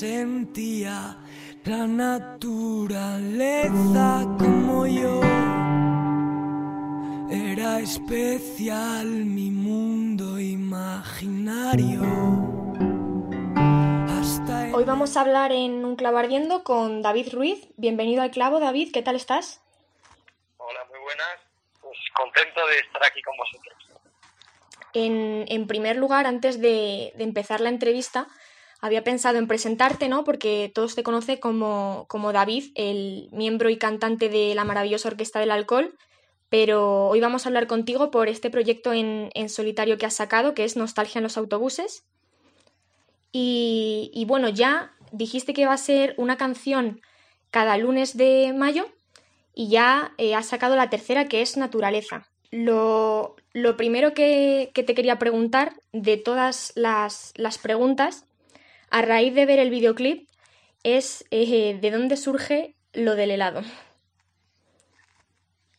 sentía la naturaleza como yo. Era especial mi mundo imaginario. Hoy vamos a hablar en Un clavo ardiendo con David Ruiz. Bienvenido al clavo, David, ¿qué tal estás? Hola, muy buenas. Pues contento de estar aquí con vosotros. En, primer lugar, antes de, empezar la entrevista, había pensado en presentarte, ¿no? Porque todos te conocen como, como David, el miembro y cantante de la maravillosa Orquesta del Alcohol, pero hoy vamos a hablar contigo por este proyecto en, solitario que has sacado, que es Nostalgia en los autobuses. Y, bueno, ya dijiste que va a ser una canción cada lunes de mayo y ya eh, has sacado la tercera, que es Naturaleza. Lo, primero que, te quería preguntar de todas las, preguntas, a raíz de ver el videoclip, es eh, de dónde surge lo del helado.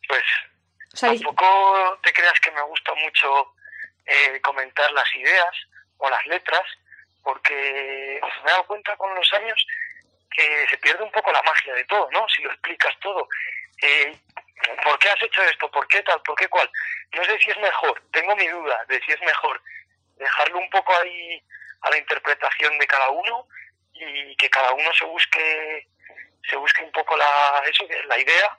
Pues tampoco te creas que me gusta mucho eh, comentar las ideas o las letras, porque me he dado cuenta con los años que se pierde un poco la magia de todo, ¿no? Si lo explicas todo. Eh, ¿Por qué has hecho esto? ¿Por qué tal? ¿Por qué cual? No sé si es mejor, tengo mi duda de si es mejor dejarlo un poco ahí a la interpretación de cada uno y que cada uno se busque se busque un poco la eso la idea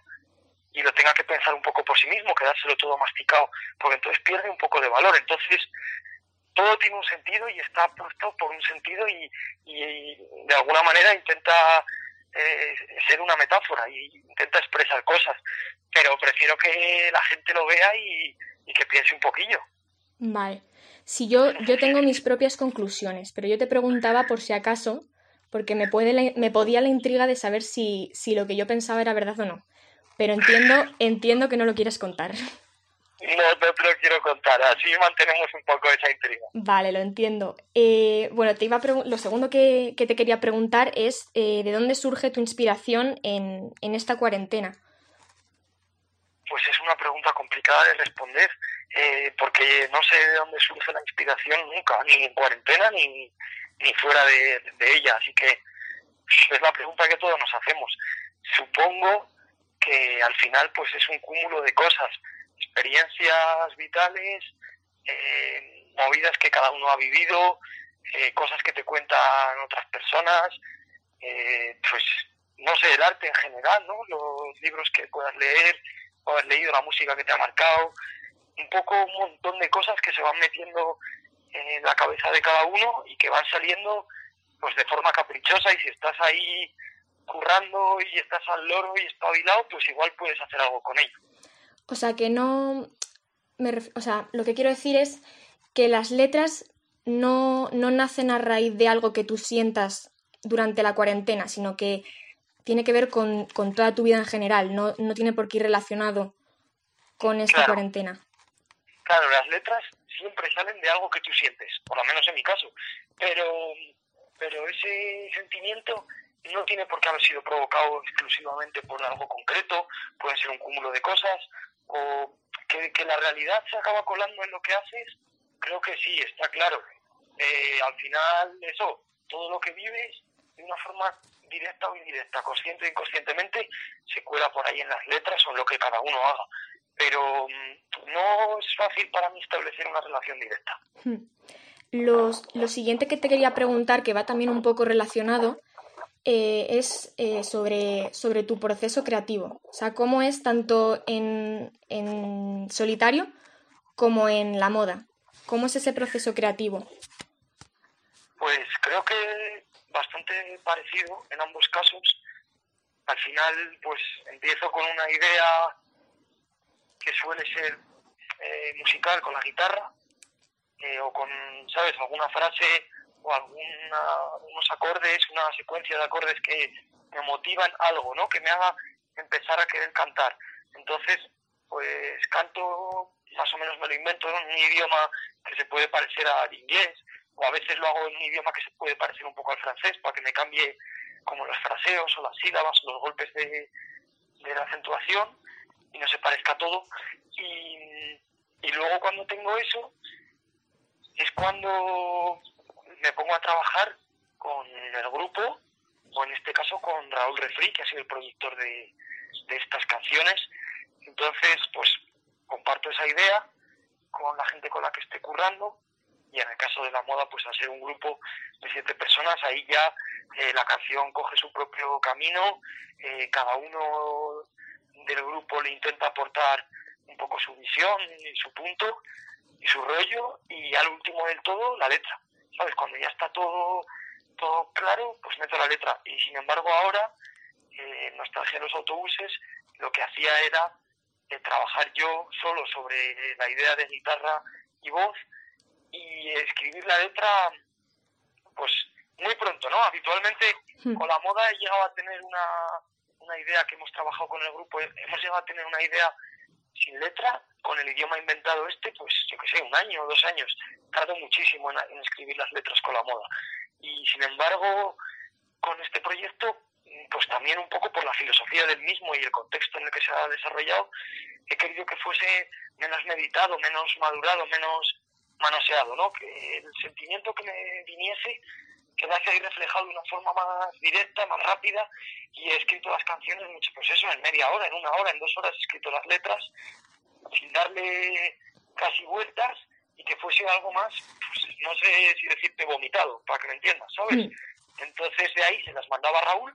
y lo tenga que pensar un poco por sí mismo, quedárselo todo masticado, porque entonces pierde un poco de valor. Entonces, todo tiene un sentido y está puesto por un sentido y, de alguna manera intenta eh, ser una metáfora y intenta expresar cosas, pero prefiero que la gente lo vea y, que piense un poquillo. Vale. Si yo, yo tengo mis propias conclusiones, pero yo te preguntaba por si acaso, porque me, puede, me podía la intriga de saber si, si lo que yo pensaba era verdad o no. Pero entiendo, entiendo que no lo quieres contar. No, no te lo quiero contar, así mantenemos un poco esa intriga. Vale, lo entiendo. Eh, bueno, te iba lo segundo que, te quería preguntar es eh, ¿de dónde surge tu inspiración en, en, esta cuarentena? Una pregunta complicada de responder, eh, porque no sé de dónde surge la inspiración nunca, ni en cuarentena ni, ni fuera de, ella, así que es la pregunta que todos nos hacemos. Supongo que al final pues es un cúmulo de cosas, experiencias vitales, eh, movidas que cada uno ha vivido, eh, cosas que te cuentan otras personas, pues no sé, el arte en general, ¿no? Los libros que puedas leer, o haber leído, la música que te ha marcado, un poco un montón de cosas que se van metiendo en la cabeza de cada uno y que van saliendo pues de forma caprichosa y si estás ahí currando y estás al loro y espabilado, pues igual puedes hacer algo con ello. O sea, que no... O sea, lo que quiero decir es que las letras no, no nacen a raíz de algo que tú sientas durante la cuarentena, sino que tiene que ver con, con toda tu vida en general, no, no, tiene por qué ir relacionado con esta cuarentena. Claro, las letras siempre salen de algo que tú sientes, por lo menos en mi caso, pero, pero ese sentimiento no tiene por qué haber sido provocado exclusivamente por algo concreto, puede ser un cúmulo de cosas, o que, la realidad se acaba colando en lo que haces, creo que sí, está claro. Eh, al final, eso, todo lo que vives, de una forma directa o indirecta, consciente o inconscientemente, se cuela por ahí en las letras o en lo que cada uno haga. Pero mm, no es fácil para mí establecer una relación directa. Hmm. Los, lo siguiente que te quería preguntar, que va también un poco relacionado, eh, es eh, sobre, sobre tu proceso creativo. O sea, cómo es tanto en, en solitario como en la moda. ¿Cómo es ese proceso creativo? Pues creo que bastante parecido en ambos casos. Al final, pues empiezo con una idea que suele ser eh, musical con la guitarra o con, ¿sabes?, alguna frase o algunos acordes, una secuencia de acordes que me motivan algo, ¿no? Que me haga empezar a querer cantar. Entonces, pues canto, más o menos me lo invento en un idioma que se puede parecer al inglés, o a veces lo hago en un idioma que se puede parecer un poco al francés para que me cambie como los fraseos o las sílabas o los golpes de, de la acentuación y no se parezca todo. Y, y luego cuando tengo eso, es cuando me pongo a trabajar con el grupo, o en este caso con Raúl Refri, que ha sido el productor de, de estas canciones. Entonces, pues comparto esa idea con la gente con la que esté currando y en el caso de la moda, pues al ser un grupo de siete personas, ahí ya eh, la canción coge su propio camino, eh, cada uno del grupo le intenta aportar un poco su visión y su punto y su rollo y al último del todo la letra, ¿sabes? Cuando ya está todo, todo claro, pues meto la letra y sin embargo ahora, eh, Nostalgia de los Autobuses, lo que hacía era trabajar yo solo sobre la idea de guitarra y voz y escribir la letra, pues muy pronto, ¿no? Habitualmente hmm. con la moda he llegado a tener una, una idea que hemos trabajado con el grupo, hemos llegado a tener una idea sin letra, con el idioma inventado este, pues yo que sé, un año o dos años. Tardo muchísimo en, en escribir las letras con la moda. Y sin embargo, con este proyecto pues también un poco por la filosofía del mismo y el contexto en el que se ha desarrollado, he querido que fuese menos meditado, menos madurado, menos manoseado, ¿no? Que el sentimiento que me viniese quedase ahí reflejado de una forma más directa, más rápida, y he escrito las canciones mucho, pues eso, en media hora, en una hora, en dos horas he escrito las letras, sin darle casi vueltas, y que fuese algo más, pues no sé si decirte vomitado, para que me entiendas, ¿sabes? Entonces de ahí se las mandaba Raúl,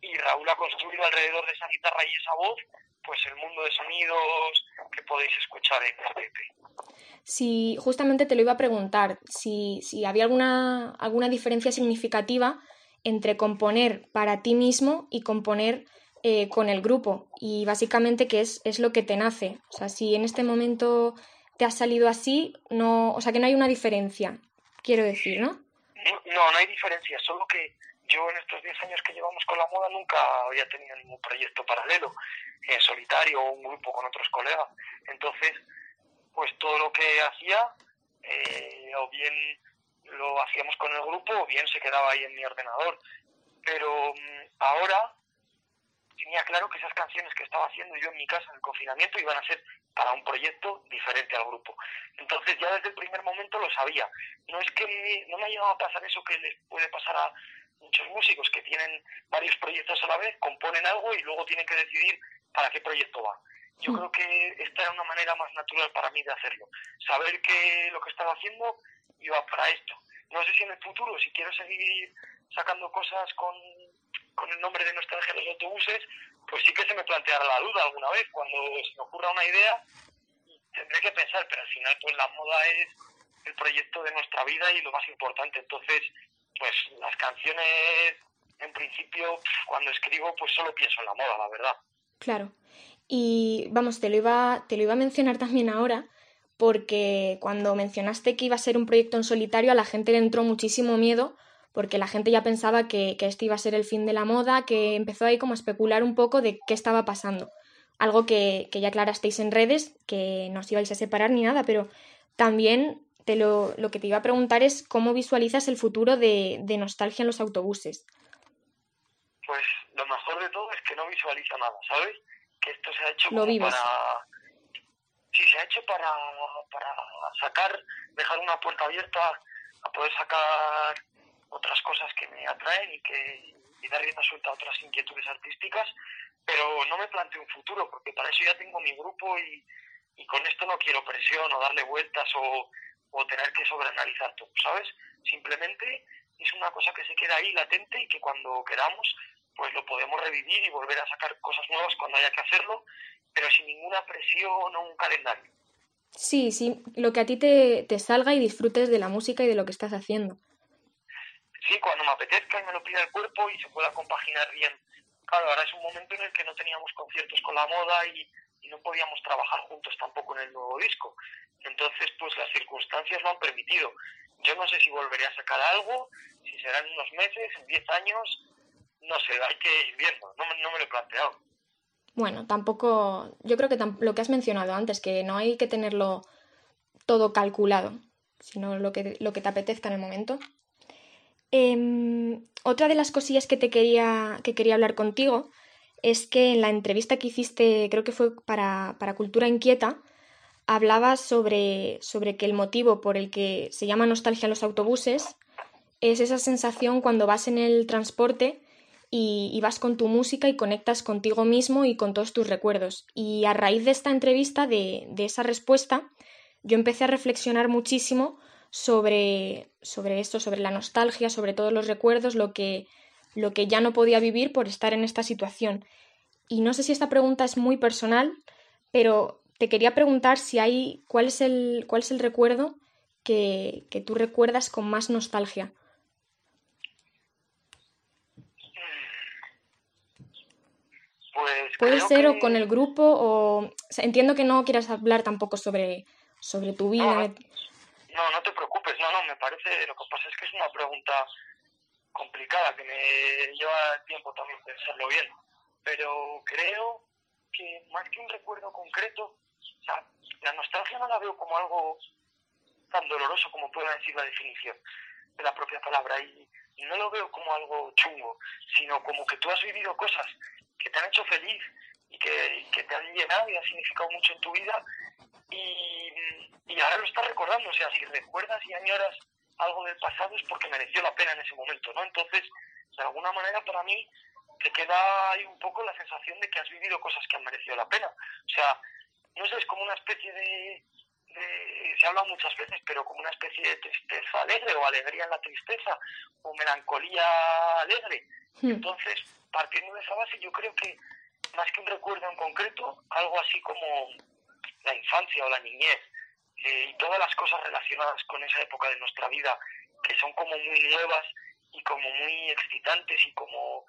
y Raúl ha construido alrededor de esa guitarra y esa voz pues el mundo de sonidos que podéis escuchar en este Sí, justamente te lo iba a preguntar, si, si había alguna, alguna diferencia significativa entre componer para ti mismo y componer eh, con el grupo y básicamente qué es, es lo que te nace. O sea, si en este momento te ha salido así, no, o sea que no hay una diferencia, quiero decir, ¿no? No, no, no hay diferencia, solo que yo en estos 10 años que llevamos con la moda nunca había tenido ningún proyecto paralelo, en solitario o un grupo con otros colegas. Entonces, pues todo lo que hacía, eh, o bien lo hacíamos con el grupo, o bien se quedaba ahí en mi ordenador. Pero mm, ahora tenía claro que esas canciones que estaba haciendo yo en mi casa en el confinamiento iban a ser para un proyecto diferente al grupo. Entonces ya desde el primer momento lo sabía. No es que no me ha llegado a pasar eso que les puede pasar a muchos músicos que tienen varios proyectos a la vez, componen algo y luego tienen que decidir para qué proyecto va. Yo hmm. creo que esta era una manera más natural para mí de hacerlo. Saber que lo que estaba haciendo iba para esto. No sé si en el futuro, si quiero seguir sacando cosas con, con el nombre de nuestra de los autobuses, pues sí que se me planteará la duda alguna vez. Cuando se me ocurra una idea, tendré que pensar, pero al final pues la moda es el proyecto de nuestra vida y lo más importante. Entonces, pues las canciones, en principio, cuando escribo, pues solo pienso en la moda, la verdad. Claro. Y vamos, te lo iba, te lo iba a mencionar también ahora, porque cuando mencionaste que iba a ser un proyecto en solitario, a la gente le entró muchísimo miedo, porque la gente ya pensaba que, que este iba a ser el fin de la moda, que empezó ahí como a especular un poco de qué estaba pasando. Algo que, que ya aclarasteis en redes, que no os ibais a separar ni nada, pero también te lo, lo, que te iba a preguntar es cómo visualizas el futuro de, de, nostalgia en los autobuses. Pues lo mejor de todo es que no visualiza nada, ¿sabes? Que esto se ha hecho para... Sí, se ha hecho para, para sacar, dejar una puerta abierta a poder sacar otras cosas que me atraen y que y dar rienda suelta a otras inquietudes artísticas, pero no me planteo un futuro, porque para eso ya tengo mi grupo y, y con esto no quiero presión o darle vueltas o, o tener que sobreanalizar todo, ¿sabes? Simplemente es una cosa que se queda ahí latente y que cuando queramos pues lo podemos revivir y volver a sacar cosas nuevas cuando haya que hacerlo, pero sin ninguna presión o un calendario. Sí, sí, lo que a ti te, te salga y disfrutes de la música y de lo que estás haciendo. Sí, cuando me apetezca y me lo pida el cuerpo y se pueda compaginar bien. Claro, ahora es un momento en el que no teníamos conciertos con la moda y, y no podíamos trabajar juntos tampoco en el nuevo disco. Entonces, pues las circunstancias lo han permitido. Yo no sé si volveré a sacar algo, si serán unos meses, en 10 años, no sé, hay que ir viendo, no, no me lo he planteado. Bueno, tampoco, yo creo que lo que has mencionado antes, que no hay que tenerlo todo calculado, sino lo que, lo que te apetezca en el momento. Em, otra de las cosillas que te quería, que quería hablar contigo es que en la entrevista que hiciste, creo que fue para, para Cultura Inquieta, hablabas sobre, sobre que el motivo por el que se llama nostalgia en los autobuses es esa sensación cuando vas en el transporte y, vas con tu música y conectas contigo mismo y con todos tus recuerdos. Y a raíz de esta entrevista, de, esa respuesta, yo empecé a reflexionar muchísimo sobre, sobre esto, sobre la nostalgia, sobre todos los recuerdos, lo que, lo que ya no podía vivir por estar en esta situación. Y no sé si esta pregunta es muy personal, pero te quería preguntar si hay cuál es el, cuál es el recuerdo que, que tú recuerdas con más nostalgia. Pues Puede ser o con el grupo o... entiendo que no quieras hablar tampoco sobre, sobre tu vida. No, no, te preocupes, no, no, me parece, lo que pasa es que es una pregunta complicada que me lleva tiempo también pensarlo bien, pero creo que más que un recuerdo concreto, o sea, la nostalgia no la veo como algo tan doloroso como pueda decir la definición de la propia palabra. Y no lo veo como algo chungo, sino como que tú has vivido cosas que te han hecho feliz y que, te han llenado y han significado mucho en tu vida y, y ahora lo estás recordando, o sea, si recuerdas y añoras algo del pasado es porque mereció la pena en ese momento, ¿no? Entonces, de alguna manera para mí te queda ahí un poco la sensación de que has vivido cosas que han merecido la pena. O sea, no sé, es como una especie de, se habla muchas veces, pero como una especie de tristeza alegre o alegría en la tristeza o melancolía alegre. Hmm. Entonces, partiendo de esa base, yo creo que más que un recuerdo en concreto, algo así como la infancia o la niñez eh, y todas las cosas relacionadas con esa época de nuestra vida que son como muy nuevas y como muy excitantes y como,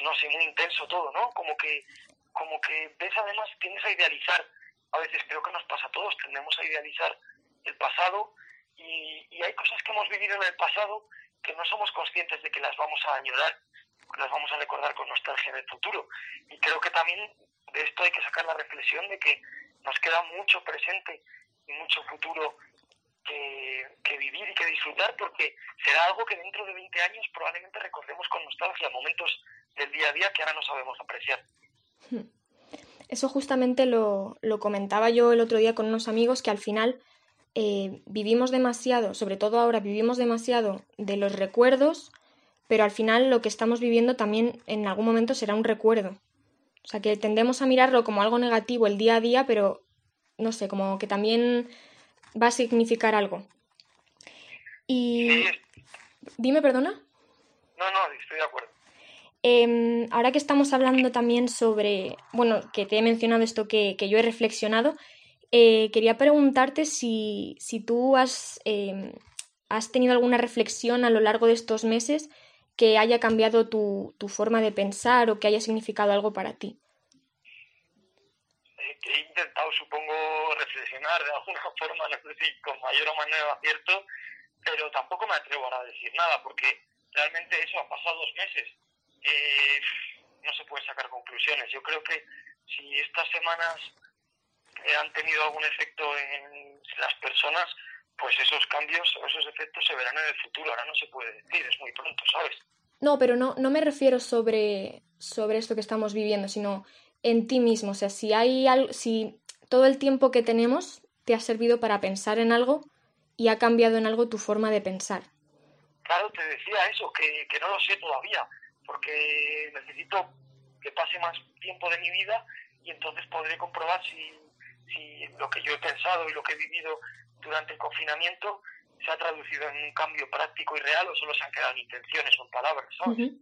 no sé, muy intenso todo, ¿no? Como que, como que ves además, tienes a idealizar a veces creo que nos pasa a todos, tendemos a idealizar el pasado y, y, hay cosas que hemos vivido en el pasado que no somos conscientes de que las vamos a añorar, las vamos a recordar con nostalgia en el futuro. Y creo que también de esto hay que sacar la reflexión de que nos queda mucho presente y mucho futuro que, vivir y que disfrutar, porque será algo que dentro de 20 años probablemente recordemos con nostalgia, momentos del día a día que ahora no sabemos apreciar. Eso justamente lo, comentaba yo el otro día con unos amigos que al final eh, vivimos demasiado, sobre todo ahora vivimos demasiado de los recuerdos, pero al final lo que estamos viviendo también en algún momento será un recuerdo. O sea que tendemos a mirarlo como algo negativo el día a día, pero no sé, como que también va a significar algo. Y... Dime, perdona. No, no, estoy de acuerdo. Em, ahora que estamos hablando también sobre, bueno, que te he mencionado esto que, yo he reflexionado, eh, quería preguntarte si, si tú has, em, has tenido alguna reflexión a lo largo de estos meses que haya cambiado tu, tu forma de pensar o que haya significado algo para ti. Eh, he intentado, supongo, reflexionar de alguna forma, no sé si con mayor o menor acierto, pero tampoco me atrevo a decir nada, porque realmente eso ha pasado dos meses eh, no se pueden sacar conclusiones. Yo creo que si estas semanas eh, han tenido algún efecto en las personas, pues esos cambios o esos efectos se verán en el futuro. Ahora no se puede decir, es muy pronto, ¿sabes? No, pero no, no me refiero sobre, sobre esto que estamos viviendo, sino en ti mismo. O sea, si hay algo, si todo el tiempo que tenemos te ha servido para pensar en algo y ha cambiado en algo tu forma de pensar. Claro, te decía eso, que, que no lo sé todavía porque necesito que pase más tiempo de mi vida y entonces podré comprobar si, si lo que yo he pensado y lo que he vivido durante el confinamiento se ha traducido en un cambio práctico y real o solo se han quedado en intenciones o en palabras, ¿sabes?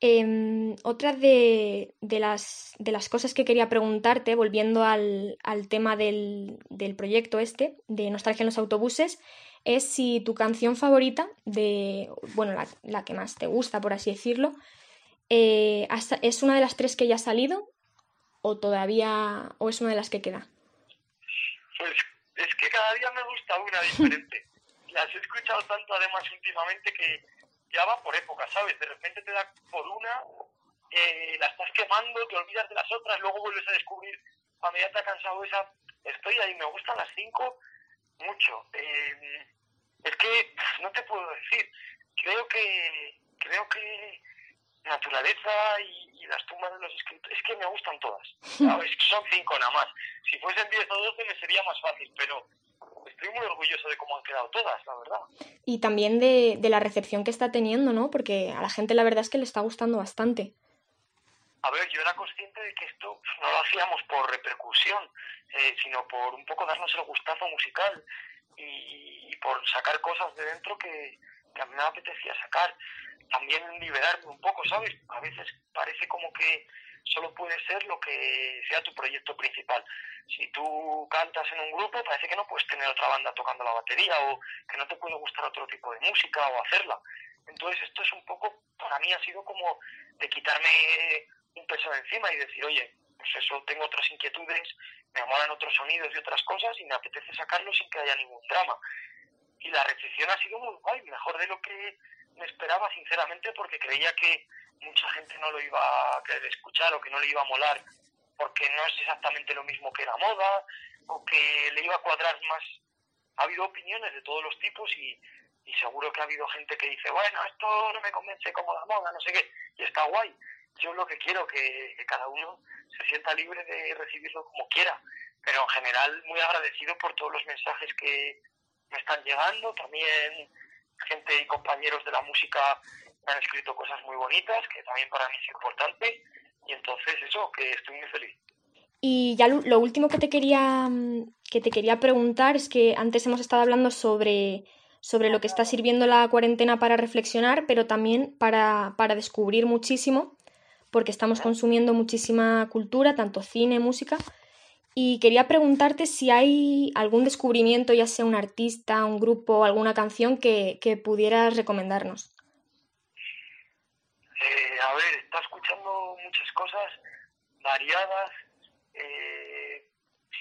Em, otra de, de, las, de las cosas que quería preguntarte, volviendo al, al tema del, del, proyecto este, de Nostalgia en los autobuses, es si tu canción favorita, de, bueno, la, que más te gusta, por así decirlo, eh, ¿es una de las tres que ya ha salido o todavía, o es una de las que queda? Pues es que cada día me gusta una diferente. las he escuchado tanto además últimamente que ya va por época, ¿sabes? De repente te da por una, eh, la estás quemando, te olvidas de las otras, luego vuelves a descubrir, cuando ya te ha cansado esa, estoy ahí, me gustan las cinco mucho. Eh, es que no te puedo decir. Creo que creo que naturaleza y, las tumbas de los escritores, es que me gustan todas. Son cinco nada más. Si fuesen diez o doce me sería más fácil, pero estoy muy orgulloso de cómo han quedado todas, la verdad. Y también de, de la recepción que está teniendo, ¿no? Porque a la gente la verdad es que le está gustando bastante. A ver, yo era consciente de que esto no lo hacíamos por repercusión, eh, sino por un poco darnos el gustazo musical y, por sacar cosas de dentro que, que a mí me apetecía sacar. También liberarme un poco, ¿sabes? A veces parece como que solo puede ser lo que sea tu proyecto principal. Si tú cantas en un grupo, parece que no puedes tener otra banda tocando la batería o que no te puede gustar otro tipo de música o hacerla. Entonces esto es un poco, para mí ha sido como de quitarme un peso de encima y decir, oye, pues eso, tengo otras inquietudes, me molan otros sonidos y otras cosas y me apetece sacarlo sin que haya ningún drama. Y la recepción ha sido muy guay, mejor de lo que me esperaba, sinceramente, porque creía que mucha gente no lo iba a querer escuchar o que no le iba a molar porque no es exactamente lo mismo que la moda o que le iba a cuadrar más. Ha habido opiniones de todos los tipos y, seguro que ha habido gente que dice, bueno, esto no me convence como la moda, no sé qué, y está guay. Yo lo que quiero que, que cada uno se sienta libre de recibirlo como quiera, pero en general muy agradecido por todos los mensajes que me están llegando, también gente y compañeros de la música me han escrito cosas muy bonitas, que también para mí es importante, y entonces eso, que estoy muy feliz. Y ya lo, último que te quería mm, que te quería preguntar es que antes hemos estado hablando sobre, sobre lo que está sirviendo la cuarentena para reflexionar, pero también para, para descubrir muchísimo, porque estamos consumiendo muchísima cultura, tanto cine, música. Y quería preguntarte si hay algún descubrimiento, ya sea un artista, un grupo, alguna canción que, que pudieras recomendarnos. Eh, a ver, está escuchando muchas cosas variadas, eh,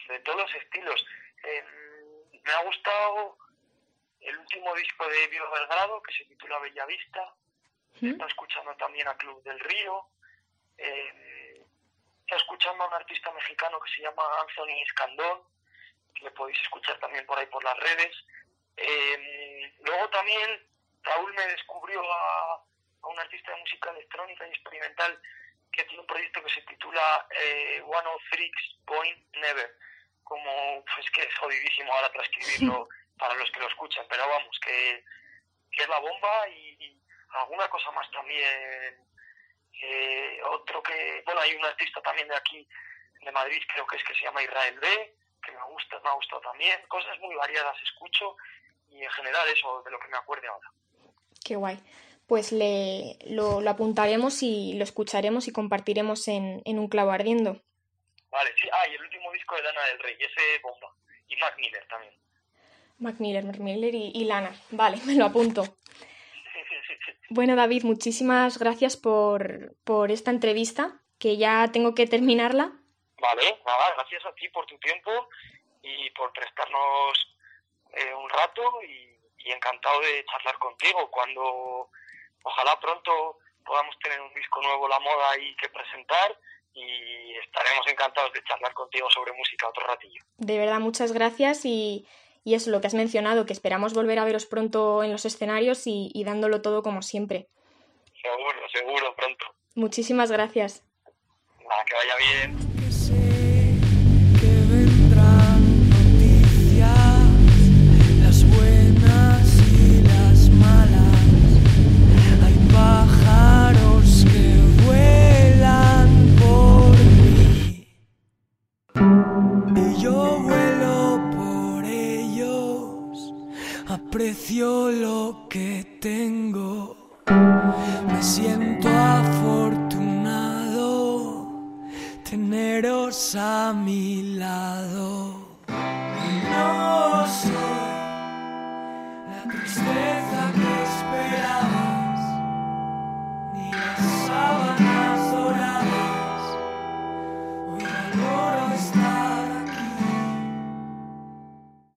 de todos los estilos. Em, me ha gustado el último disco de Vilo Belgrado, que se titula Bella Vista. Está escuchando también a Club del Río. Eh, está escuchando a un artista mexicano que se llama Anthony Escandón, que le podéis escuchar también por ahí por las redes. Em, luego también Raúl me descubrió a a un artista de música electrónica y experimental que tiene un proyecto que se titula eh, One of Point Never. Como, pues que es jodidísimo ahora transcribirlo para los que lo escuchan, pero vamos, que, es la bomba y, alguna cosa más también. Eh, otro que, bueno, hay un artista también de aquí, de Madrid, creo que es que se llama Israel B, que me gusta, me ha gustado también. Cosas muy variadas escucho y en general eso de lo que me acuerde ahora. Qué guay pues le, lo, apuntaremos y lo escucharemos y compartiremos en, en, un clavo ardiendo. Vale, sí, ah, y el último disco de Lana del Rey, ese bomba. Y Mac Miller también. Mac Miller, Mac Miller y, Lana. Vale, me lo apunto. Bueno, David, muchísimas gracias por, por esta entrevista, que ya tengo que terminarla. Vale, nada, gracias a ti por tu tiempo y por prestarnos eh, un rato y, y encantado de charlar contigo. Cuando ojalá pronto podamos tener un disco nuevo, La Moda, ahí que presentar y estaremos encantados de charlar contigo sobre música otro ratillo. De verdad, muchas gracias y, y eso, lo que has mencionado, que esperamos volver a veros pronto en los escenarios y, dándolo todo como siempre. Seguro, seguro, pronto. Muchísimas gracias. que vaya bien. lo que tengo. Me siento afortunado teneros a mi lado. No soy la tristeza que esperabas, ni las sábanas doradas. Hoy valoro